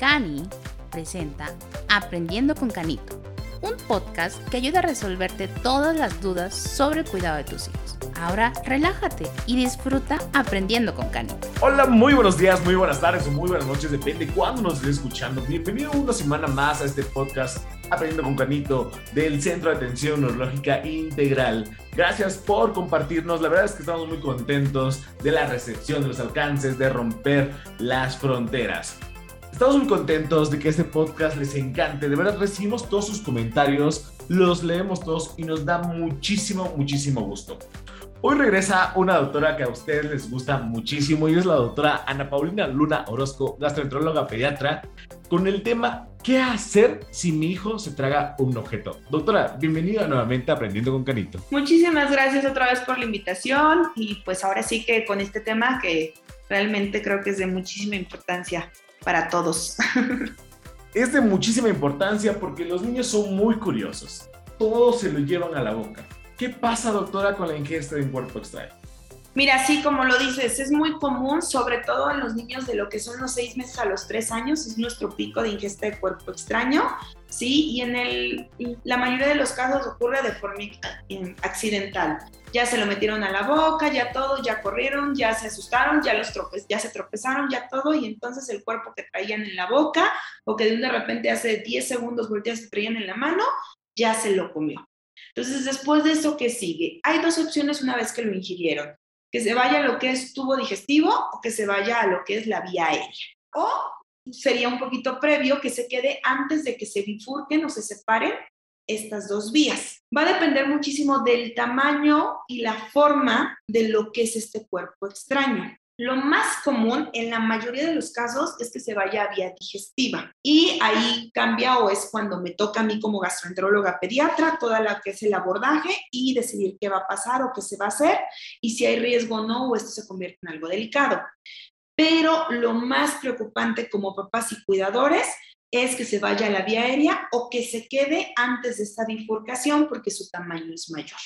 Cani presenta Aprendiendo con Canito, un podcast que ayuda a resolverte todas las dudas sobre el cuidado de tus hijos. Ahora relájate y disfruta aprendiendo con Canito. Hola, muy buenos días, muy buenas tardes o muy buenas noches, depende de cuándo nos estés escuchando. Bienvenido una semana más a este podcast Aprendiendo con Canito del Centro de Atención Neurológica Integral. Gracias por compartirnos, la verdad es que estamos muy contentos de la recepción, de los alcances, de romper las fronteras. Estamos muy contentos de que este podcast les encante. De verdad recibimos todos sus comentarios, los leemos todos y nos da muchísimo, muchísimo gusto. Hoy regresa una doctora que a ustedes les gusta muchísimo y es la doctora Ana Paulina Luna Orozco, gastroenteróloga pediatra, con el tema ¿Qué hacer si mi hijo se traga un objeto? Doctora, bienvenida nuevamente a Aprendiendo con Canito. Muchísimas gracias otra vez por la invitación y pues ahora sí que con este tema que realmente creo que es de muchísima importancia para todos. Es de muchísima importancia porque los niños son muy curiosos. Todos se lo llevan a la boca. ¿Qué pasa, doctora, con la ingesta de un cuerpo extraño? Mira, sí, como lo dices, es muy común, sobre todo en los niños de lo que son los seis meses a los tres años, es nuestro pico de ingesta de cuerpo extraño, ¿sí? Y en el, la mayoría de los casos ocurre de forma accidental. Ya se lo metieron a la boca, ya todo, ya corrieron, ya se asustaron, ya, los trope ya se tropezaron, ya todo, y entonces el cuerpo que traían en la boca o que de repente hace 10 segundos volteas se traían en la mano, ya se lo comió. Entonces, después de eso, ¿qué sigue? Hay dos opciones una vez que lo ingirieron que se vaya a lo que es tubo digestivo o que se vaya a lo que es la vía aérea. O sería un poquito previo que se quede antes de que se bifurquen o se separen estas dos vías. Va a depender muchísimo del tamaño y la forma de lo que es este cuerpo extraño. Lo más común en la mayoría de los casos es que se vaya a vía digestiva y ahí cambia o es cuando me toca a mí como gastroenteróloga pediatra toda la que es el abordaje y decidir qué va a pasar o qué se va a hacer y si hay riesgo o no o esto se convierte en algo delicado. Pero lo más preocupante como papás y cuidadores es que se vaya a la vía aérea o que se quede antes de esta bifurcación porque su tamaño es mayor.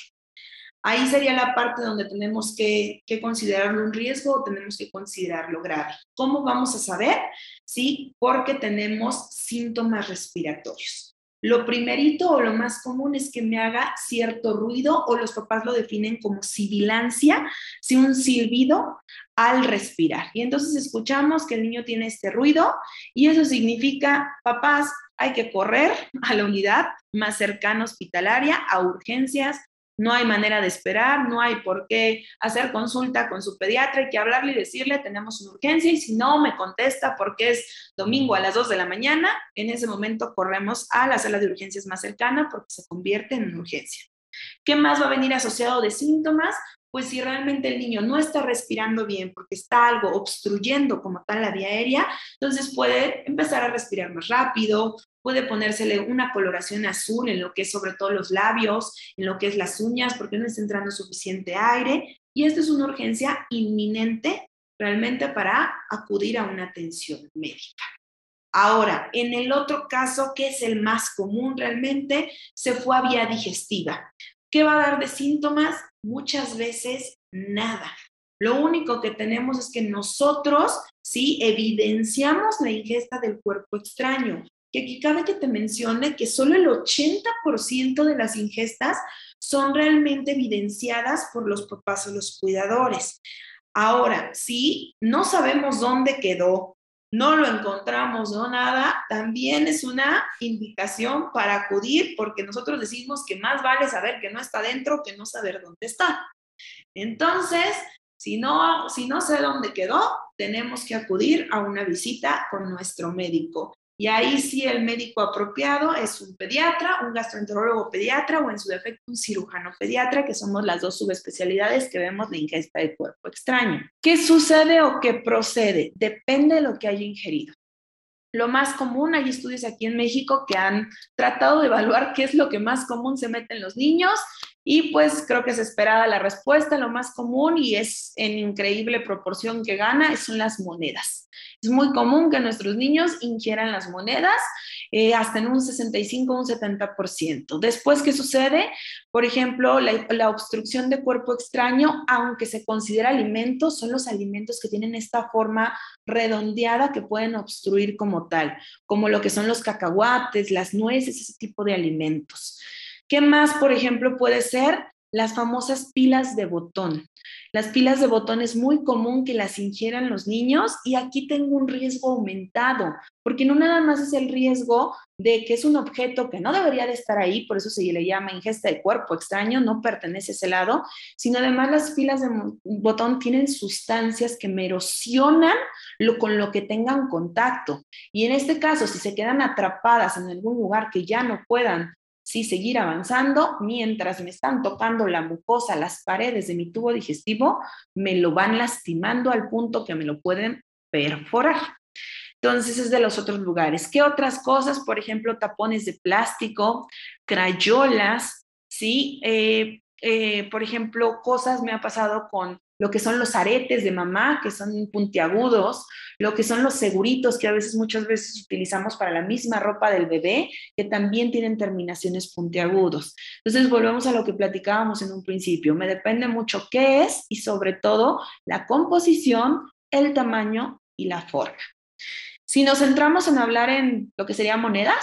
Ahí sería la parte donde tenemos que, considerarlo un riesgo o tenemos que considerarlo grave. ¿Cómo vamos a saber? Sí, porque tenemos síntomas respiratorios. Lo primerito o lo más común es que me haga cierto ruido o los papás lo definen como sibilancia, sí, un silbido al respirar. Y entonces escuchamos que el niño tiene este ruido y eso significa, papás, hay que correr a la unidad más cercana hospitalaria, a urgencias, no hay manera de esperar, no hay por qué hacer consulta con su pediatra, hay que hablarle y decirle, tenemos una urgencia y si no me contesta porque es domingo a las 2 de la mañana, en ese momento corremos a la sala de urgencias más cercana porque se convierte en urgencia. ¿Qué más va a venir asociado de síntomas? Pues si realmente el niño no está respirando bien porque está algo obstruyendo como tal la vía aérea, entonces puede empezar a respirar más rápido, puede ponérsele una coloración azul en lo que es sobre todo los labios, en lo que es las uñas, porque no está entrando suficiente aire. Y esto es una urgencia inminente realmente para acudir a una atención médica. Ahora, en el otro caso, que es el más común realmente, se fue a vía digestiva. ¿Qué va a dar de síntomas? Muchas veces nada. Lo único que tenemos es que nosotros sí evidenciamos la ingesta del cuerpo extraño, que aquí cabe que te mencione que solo el 80% de las ingestas son realmente evidenciadas por los papás o los cuidadores. Ahora, si no sabemos dónde quedó, no lo encontramos o nada, también es una indicación para acudir porque nosotros decimos que más vale saber que no está dentro que no saber dónde está. Entonces, si no, si no sé dónde quedó, tenemos que acudir a una visita con nuestro médico. Y ahí sí el médico apropiado es un pediatra, un gastroenterólogo pediatra o en su defecto un cirujano pediatra, que somos las dos subespecialidades que vemos de ingesta de cuerpo extraño. ¿Qué sucede o qué procede? Depende de lo que haya ingerido. Lo más común, hay estudios aquí en México que han tratado de evaluar qué es lo que más común se mete en los niños y pues creo que es esperada la respuesta. Lo más común y es en increíble proporción que gana son las monedas. Es muy común que nuestros niños ingieran las monedas eh, hasta en un 65, un 70%. Después, ¿qué sucede? Por ejemplo, la, la, obstrucción de cuerpo extraño, aunque se considera alimento, son los alimentos que tienen esta forma redondeada que pueden obstruir como tal, como lo que son los cacahuates, las nueces, ese tipo de alimentos. ¿Qué más, por ejemplo, puede ser? Las famosas pilas de botón. Las pilas de botón es muy común que las ingieran los niños y aquí tengo un riesgo aumentado, porque no nada más es el riesgo de que es un objeto que no debería de estar ahí, por eso se le llama ingesta de cuerpo extraño, no pertenece a ese lado, sino además las pilas de botón tienen sustancias que me erosionan lo, con lo que tengan contacto. Y en este caso, si se quedan atrapadas en algún lugar que ya no puedan sí seguir avanzando mientras me están tocando la mucosa, las paredes de mi tubo digestivo, me lo van lastimando al punto que me lo pueden perforar. Entonces es de los otros lugares. ¿Qué otras cosas? Por ejemplo, tapones de plástico, crayolas, ¿sí? Eh, eh, por ejemplo, cosas me ha pasado con lo que son los aretes de mamá, que son puntiagudos, lo que son los seguritos que a veces, muchas veces utilizamos para la misma ropa del bebé, que también tienen terminaciones puntiagudos. Entonces, volvemos a lo que platicábamos en un principio. Me depende mucho qué es y sobre todo la composición, el tamaño y la forma. Si nos centramos en hablar en lo que serían monedas,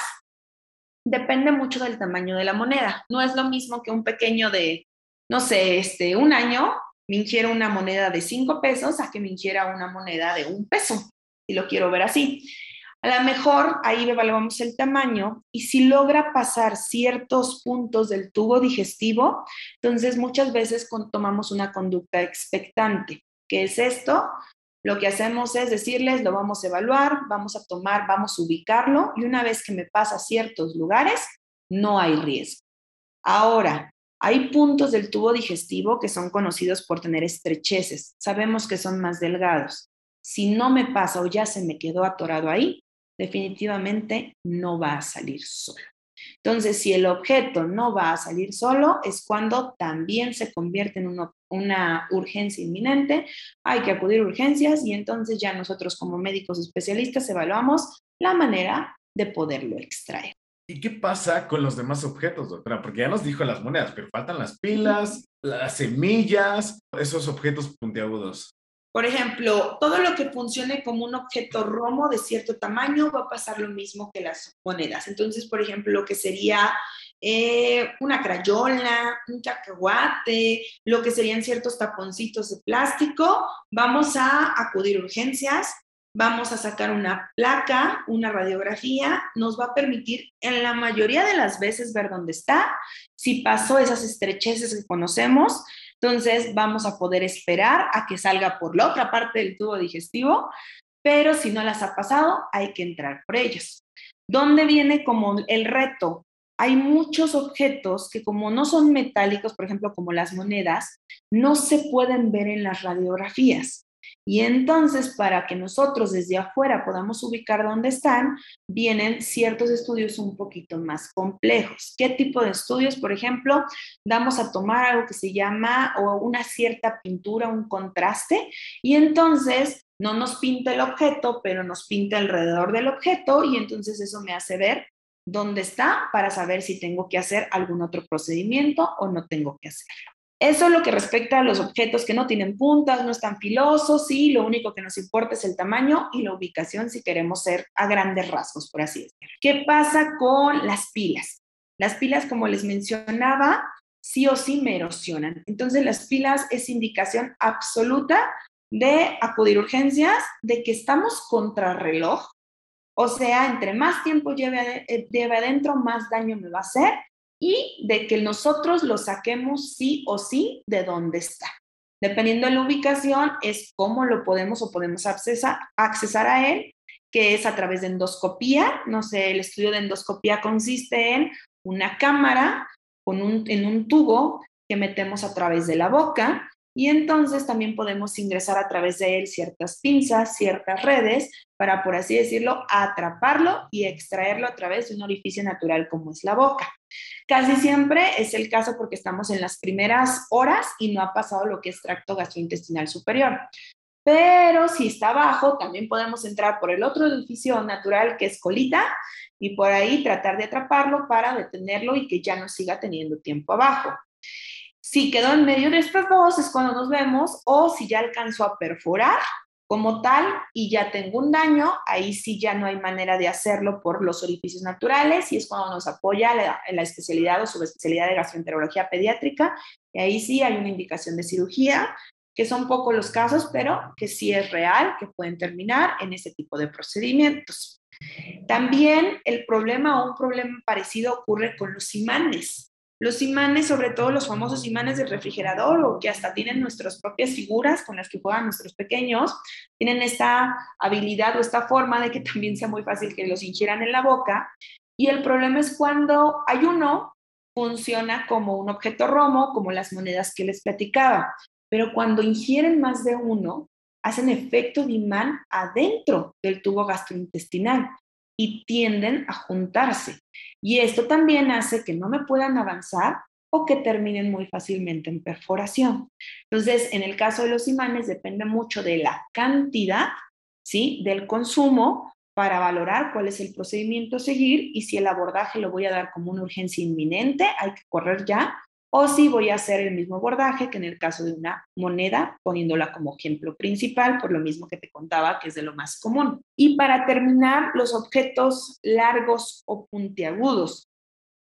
depende mucho del tamaño de la moneda. No es lo mismo que un pequeño de, no sé, este, un año me ingiera una moneda de cinco pesos a que me ingiera una moneda de un peso, si lo quiero ver así. A lo mejor ahí evaluamos el tamaño y si logra pasar ciertos puntos del tubo digestivo, entonces muchas veces tomamos una conducta expectante. ¿Qué es esto? Lo que hacemos es decirles, lo vamos a evaluar, vamos a tomar, vamos a ubicarlo y una vez que me pasa a ciertos lugares, no hay riesgo. Ahora, hay puntos del tubo digestivo que son conocidos por tener estrecheces. Sabemos que son más delgados. Si no me pasa o ya se me quedó atorado ahí, definitivamente no va a salir solo. Entonces, si el objeto no va a salir solo, es cuando también se convierte en una, urgencia inminente, hay que acudir a urgencias y entonces ya nosotros como médicos especialistas evaluamos la manera de poderlo extraer. ¿Y qué pasa con los demás objetos, doctora? Porque ya nos dijo las monedas, pero faltan las pilas, las semillas, esos objetos puntiagudos. Por ejemplo, todo lo que funcione como un objeto romo de cierto tamaño va a pasar lo mismo que las monedas. Entonces, por ejemplo, lo que sería eh, una crayola, un cacahuate, lo que serían ciertos taponcitos de plástico, vamos a acudir a urgencias vamos a sacar una placa, una radiografía, nos va a permitir en la mayoría de las veces ver dónde está, si pasó esas estrecheces que conocemos, entonces vamos a poder esperar a que salga por la otra parte del tubo digestivo, pero si no las ha pasado, hay que entrar por ellos. ¿Dónde viene como el reto? Hay muchos objetos que como no son metálicos, por ejemplo, como las monedas, no se pueden ver en las radiografías. Y entonces, para que nosotros desde afuera podamos ubicar dónde están, vienen ciertos estudios un poquito más complejos. ¿Qué tipo de estudios? Por ejemplo, vamos a tomar algo que se llama o una cierta pintura, un contraste, y entonces no nos pinta el objeto, pero nos pinta alrededor del objeto y entonces eso me hace ver dónde está para saber si tengo que hacer algún otro procedimiento o no tengo que hacerlo. Eso es lo que respecta a los objetos que no tienen puntas, no están filosos, y lo único que nos importa es el tamaño y la ubicación si queremos ser a grandes rasgos, por así decirlo. ¿Qué pasa con las pilas? Las pilas, como les mencionaba, sí o sí me erosionan. Entonces, las pilas es indicación absoluta de acudir a urgencias, de que estamos contra reloj, o sea, entre más tiempo lleve, eh, lleve adentro, más daño me va a hacer y de que nosotros lo saquemos sí o sí de donde está. Dependiendo de la ubicación, es cómo lo podemos o podemos accesar, a él, que es a través de endoscopía. No sé, el estudio de endoscopía consiste en una cámara con un, en un tubo que metemos a través de la boca y entonces también podemos ingresar a través de él ciertas pinzas, ciertas redes, para, por así decirlo, atraparlo y extraerlo a través de un orificio natural como es la boca. Casi siempre es el caso porque estamos en las primeras horas y no ha pasado lo que es tracto gastrointestinal superior. Pero si está abajo, también podemos entrar por el otro edificio natural que es colita y por ahí tratar de atraparlo para detenerlo y que ya no siga teniendo tiempo abajo. Si quedó en medio de estas dos es cuando nos vemos o si ya alcanzó a perforar como tal y ya tengo un daño, ahí sí ya no hay manera de hacerlo por los orificios naturales y es cuando nos apoya la, la especialidad o subespecialidad de gastroenterología pediátrica y ahí sí hay una indicación de cirugía, que son pocos los casos, pero que sí es real, que pueden terminar en ese tipo de procedimientos. También el problema o un problema parecido ocurre con los imanes. Los imanes, sobre todo los famosos imanes del refrigerador o que hasta tienen nuestras propias figuras con las que juegan nuestros pequeños, tienen esta habilidad o esta forma de que también sea muy fácil que los ingieran en la boca. Y el problema es cuando hay uno, funciona como un objeto romo, como las monedas que les platicaba. Pero cuando ingieren más de uno, hacen efecto de imán adentro del tubo gastrointestinal y tienden a juntarse. Y esto también hace que no me puedan avanzar o que terminen muy fácilmente en perforación. Entonces, en el caso de los imanes depende mucho de la cantidad, ¿sí? Del consumo para valorar cuál es el procedimiento a seguir y si el abordaje lo voy a dar como una urgencia inminente, hay que correr ya, o si voy a hacer el mismo abordaje que en el caso de una moneda, poniéndola como ejemplo principal, por lo mismo que te contaba, que es de lo más común. Y para terminar, los objetos largos o puntiagudos.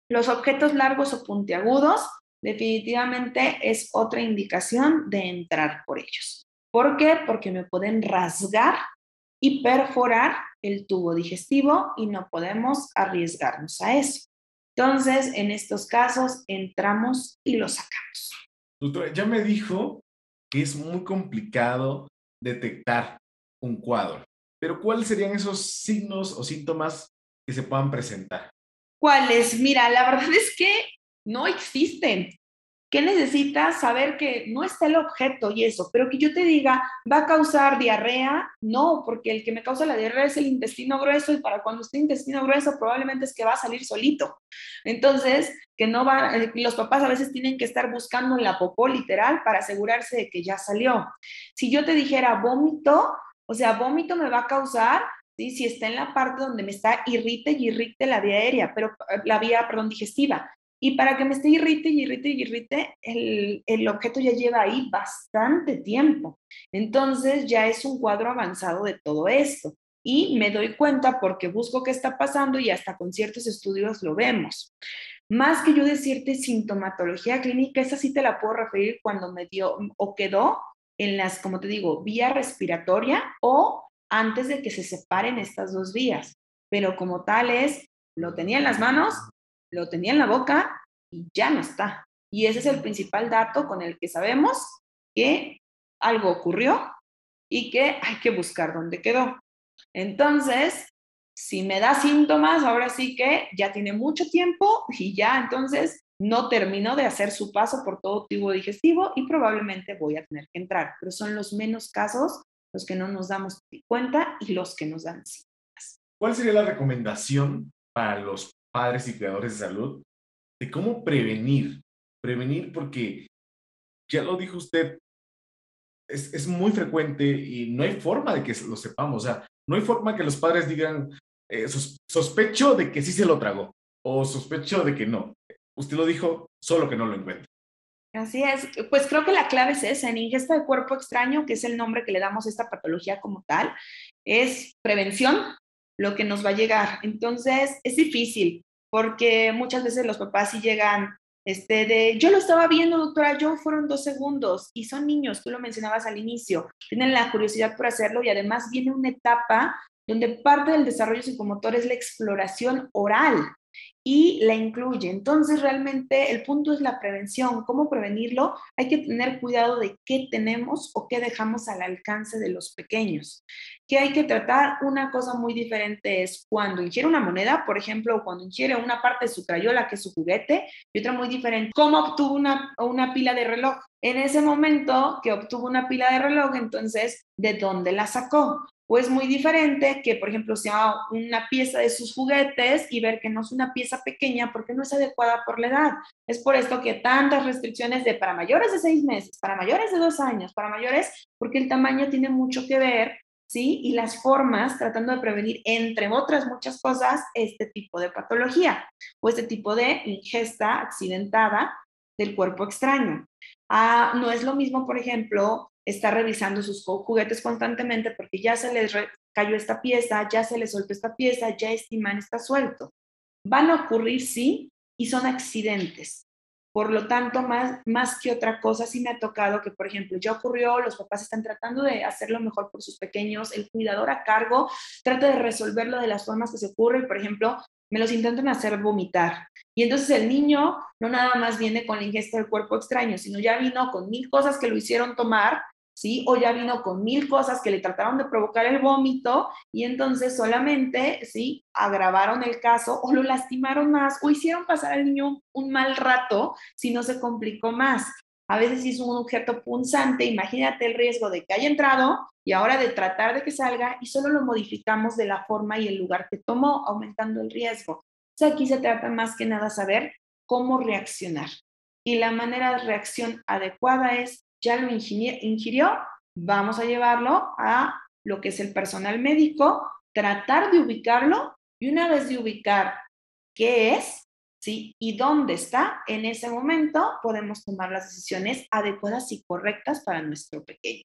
Los objetos largos o puntiagudos definitivamente es otra indicación de entrar por ellos. ¿Por qué? Porque me pueden rasgar y perforar el tubo digestivo y no podemos arriesgarnos a eso. Entonces, en estos casos, entramos y lo sacamos. Doctora, ya me dijo que es muy complicado detectar un cuadro, pero ¿cuáles serían esos signos o síntomas que se puedan presentar? ¿Cuáles? Mira, la verdad es que no existen. ¿Qué necesitas? Saber que no está el objeto y eso, pero que yo te diga, ¿va a causar diarrea? No, porque el que me causa la diarrea es el intestino grueso y para cuando esté intestino grueso probablemente es que va a salir solito. Entonces, que no va, eh, los papás a veces tienen que estar buscando en la popó literal para asegurarse de que ya salió. Si yo te dijera vómito, o sea, vómito me va a causar ¿Sí? si está en la parte donde me está irrite y irrite la vía aérea, pero eh, la vía, perdón, digestiva. Y para que me esté irrite y irrite y irrite, el, el, objeto ya lleva ahí bastante tiempo. Entonces ya es un cuadro avanzado de todo esto. Y me doy cuenta porque busco qué está pasando y hasta con ciertos estudios lo vemos. Más que yo decirte sintomatología clínica, esa sí te la puedo referir cuando me dio o quedó en las, como te digo, vía respiratoria o antes de que se separen estas dos vías. Pero como tal es, lo tenía en las manos, lo tenía en la boca y ya no está. Y ese es el principal dato con el que sabemos que algo ocurrió y que hay que buscar dónde quedó. Entonces, si me da síntomas, ahora sí que ya tiene mucho tiempo y ya entonces no terminó de hacer su paso por todo tubo digestivo y probablemente voy a tener que entrar. Pero son los menos casos los que no nos damos cuenta y los que nos dan síntomas. ¿Cuál sería la recomendación para los padres y cuidadores de salud de cómo prevenir. Prevenir porque, ya lo dijo usted, es, es, muy frecuente y no hay forma de que lo sepamos. O sea, no hay forma que los padres digan, eh, sospecho de que sí se lo tragó o sospecho de que no. Usted lo dijo, solo que no lo encuentra. Así es, pues creo que la clave es esa, en ingesta de cuerpo extraño, que es el nombre que le damos a esta patología como tal, es prevención, lo que nos va a llegar. Entonces, es difícil porque muchas veces los papás sí llegan este de, yo lo estaba viendo, doctora, yo fueron dos segundos y son niños, tú lo mencionabas al inicio, tienen la curiosidad por hacerlo y además viene una etapa donde parte del desarrollo psicomotor es la exploración oral y la incluye. Entonces, realmente el punto es la prevención. ¿Cómo prevenirlo? Hay que tener cuidado de qué tenemos o qué dejamos al alcance de los pequeños. ¿Qué hay que tratar? Una cosa muy diferente es cuando ingiere una moneda, por ejemplo, o cuando ingiere una parte de su crayola, que es su juguete, y otra muy diferente, cómo obtuvo una, una pila de reloj. En ese momento que obtuvo una pila de reloj, entonces, ¿de dónde la sacó? Pues muy diferente que, por ejemplo, sea una pieza de sus juguetes y ver que no es una pieza pequeña porque no es adecuada por la edad. Es por esto que tantas restricciones de para mayores de seis meses, para mayores de dos años, para mayores, porque el tamaño tiene mucho que ver, ¿sí? Y las formas tratando de prevenir, entre otras muchas cosas, este tipo de patología o este tipo de ingesta accidentada del cuerpo extraño. Ah, no es lo mismo, por ejemplo, está revisando sus juguetes constantemente porque ya se les cayó esta pieza, ya se les soltó esta pieza, ya este imán está suelto. Van a ocurrir, sí, y son accidentes. Por lo tanto, más, más que otra cosa, sí me ha tocado que, por ejemplo, ya ocurrió, los papás están tratando de hacerlo mejor por sus pequeños, el cuidador a cargo trata de resolverlo de las formas que se ocurren, por ejemplo, me los intentan hacer vomitar. Y entonces el niño no nada más viene con la ingesta del cuerpo extraño, sino ya vino con mil cosas que lo hicieron tomar ¿sí? O ya vino con mil cosas que le trataron de provocar el vómito y entonces solamente, ¿sí? Agravaron el caso o lo lastimaron más o hicieron pasar al niño un, mal rato si no se complicó más. A veces es un objeto punzante, imagínate el riesgo de que haya entrado y ahora de tratar de que salga y solo lo modificamos de la forma y el lugar que tomó, aumentando el riesgo. O aquí se trata más que nada saber cómo reaccionar. Y la manera de reacción adecuada es ya lo ingirió, vamos a llevarlo a lo que es el personal médico, tratar de ubicarlo y una vez de ubicar qué es, ¿sí? Y dónde está, en ese momento podemos tomar las decisiones adecuadas y correctas para nuestro pequeño.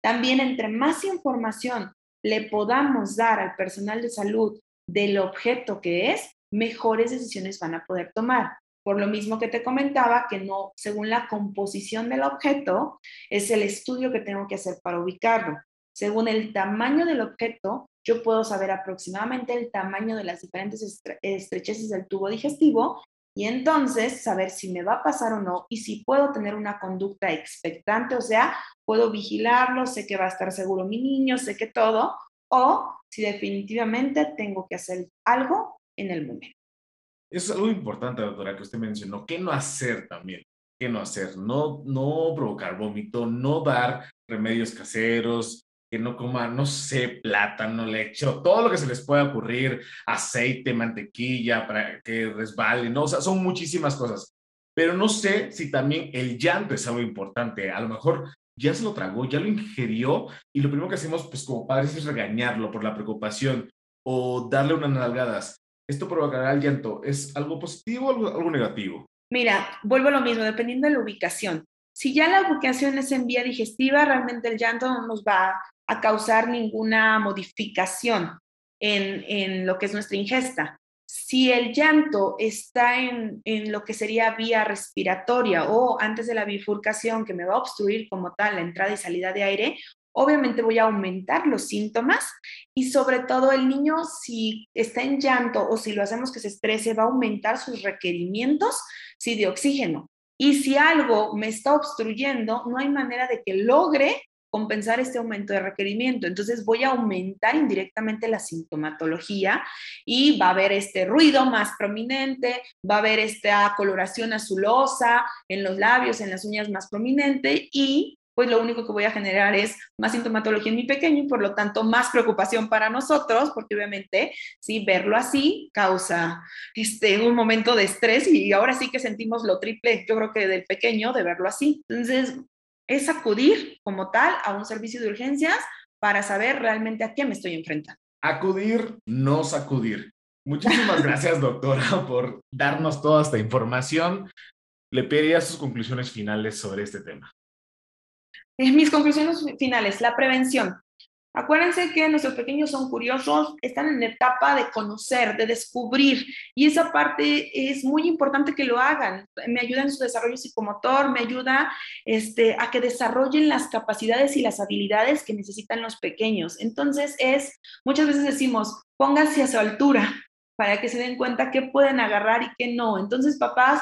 También entre más información le podamos dar al personal de salud del objeto que es, mejores decisiones van a poder tomar. Por lo mismo que te comentaba, que no, según la composición del objeto, es el estudio que tengo que hacer para ubicarlo. Según el tamaño del objeto, yo puedo saber aproximadamente el tamaño de las diferentes estrecheces del tubo digestivo y entonces saber si me va a pasar o no y si puedo tener una conducta expectante, o sea, puedo vigilarlo, sé que va a estar seguro mi niño, sé que todo, o si definitivamente tengo que hacer algo en el momento. Es algo importante, doctora, que usted mencionó. ¿Qué no hacer también? ¿Qué no hacer? No, no provocar vómito, no dar remedios caseros, que no coman, no sé, plátano, leche, todo lo que se les pueda ocurrir, aceite, mantequilla, para que resbale, ¿no? O sea, son muchísimas cosas. Pero no sé si también el llanto es algo importante. A lo mejor ya se lo tragó, ya lo ingirió y lo primero que hacemos, pues como padres, es regañarlo por la preocupación o darle unas nalgadas esto provocará el llanto. ¿Es algo positivo o algo, negativo? Mira, vuelvo a lo mismo, dependiendo de la ubicación. Si ya la ubicación es en vía digestiva, realmente el llanto no nos va a causar ninguna modificación en, en lo que es nuestra ingesta. Si el llanto está en, en, lo que sería vía respiratoria o antes de la bifurcación que me va a obstruir como tal la entrada y salida de aire, obviamente voy a aumentar los síntomas y sobre todo el niño si está en llanto o si lo hacemos que se estrese va a aumentar sus requerimientos sí, de oxígeno. Y si algo me está obstruyendo, no hay manera de que logre compensar este aumento de requerimiento. Entonces voy a aumentar indirectamente la sintomatología y va a haber este ruido más prominente, va a haber esta coloración azulosa en los labios, en las uñas más prominente y pues lo único que voy a generar es más sintomatología en mi pequeño y por lo tanto más preocupación para nosotros, porque obviamente, sí, verlo así causa este, un momento de estrés y ahora sí que sentimos lo triple, yo creo que del pequeño, de verlo así. Entonces, es acudir como tal a un servicio de urgencias para saber realmente a qué me estoy enfrentando. Acudir, no sacudir. Muchísimas gracias, doctora, por darnos toda esta información. Le pediría sus conclusiones finales sobre este tema. Mis conclusiones finales, la prevención. Acuérdense que nuestros pequeños son curiosos, están en etapa de conocer, de descubrir, y esa parte es muy importante que lo hagan. Me ayuda en su desarrollo psicomotor, me ayuda este, a que desarrollen las capacidades y las habilidades que necesitan los pequeños. Entonces es, muchas veces decimos, pónganse a su altura para que se den cuenta qué pueden agarrar y qué no. Entonces, papás,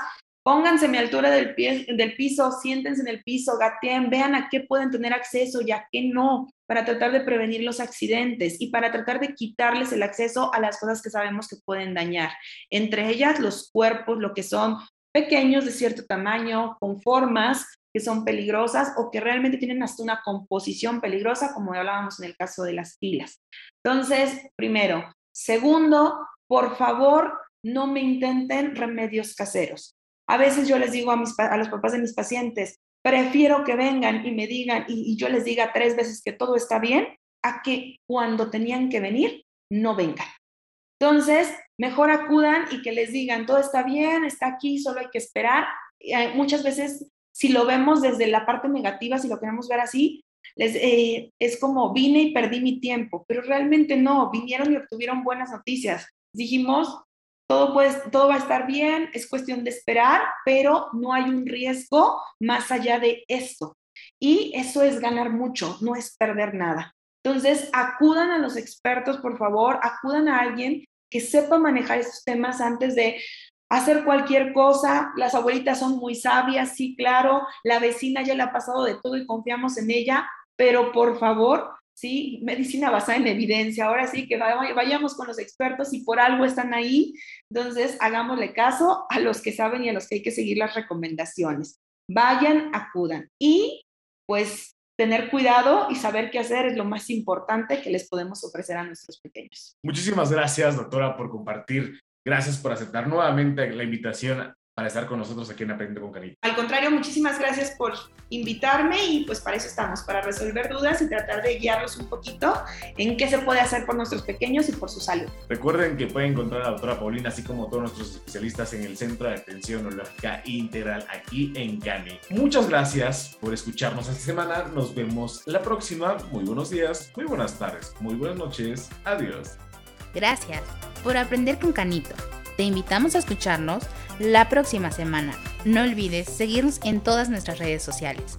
Pónganse a mi altura del, pie, del piso, siéntense en el piso, gateen, vean a qué pueden tener acceso y a qué no, para tratar de prevenir los accidentes y para tratar de quitarles el acceso a las cosas que sabemos que pueden dañar. Entre ellas, los cuerpos, lo que son pequeños de cierto tamaño, con formas que son peligrosas o que realmente tienen hasta una composición peligrosa, como hablábamos en el caso de las pilas. Entonces, primero. Segundo, por favor, no me intenten remedios caseros. A veces yo les digo a, mis, los papás de mis pacientes, prefiero que vengan y me digan y, yo les diga tres veces que todo está bien a que cuando tenían que venir no vengan. Entonces, mejor acudan y que les digan, todo está bien, está aquí, solo hay que esperar. Eh, muchas veces, si lo vemos desde la parte negativa, si lo queremos ver así, eh, es como vine y perdí mi tiempo, pero realmente no, vinieron y obtuvieron buenas noticias. Dijimos, todo, todo va a estar bien, es cuestión de esperar, pero no hay un riesgo más allá de esto. Y eso es ganar mucho, no es perder nada. Entonces, acudan a los expertos, por favor, acudan a alguien que sepa manejar estos temas antes de hacer cualquier cosa. Las abuelitas son muy sabias, sí, claro, la vecina ya le ha pasado de todo y confiamos en ella, pero por favor, sí, medicina basada en evidencia. Ahora sí que vayamos con los expertos y por algo están ahí. Entonces, hagámosle caso a los que saben y a los que hay que seguir las recomendaciones. Vayan, acudan. Y pues tener cuidado y saber qué hacer es lo más importante que les podemos ofrecer a nuestros pequeños. Muchísimas gracias, doctora, por compartir. Gracias por aceptar nuevamente la invitación para estar con nosotros aquí en Aprende con Cariño. Al contrario, muchísimas gracias por invitarme y pues para eso estamos, para resolver dudas y tratar de guiarlos un poquito en qué se puede hacer por nuestros pequeños y por su salud. Recuerden que pueden encontrar a la doctora Paulina, así como todos nuestros especialistas en el Centro de Atención Neurológica Integral aquí en Cani. Muchas gracias por escucharnos esta semana. Nos vemos la próxima. Muy buenos días, muy buenas tardes, muy buenas noches. Adiós. Gracias por aprender con Canito. Te invitamos a escucharnos la próxima semana. No olvides seguirnos en todas nuestras redes sociales.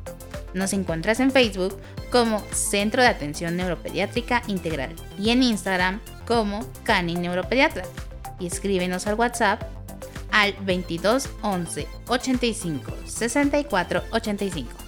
Nos encuentras en Facebook como Centro de Atención Neuropediátrica Integral y en Instagram como Cani Neuropediatra. Y escríbenos al WhatsApp al 22 11 85 64 85.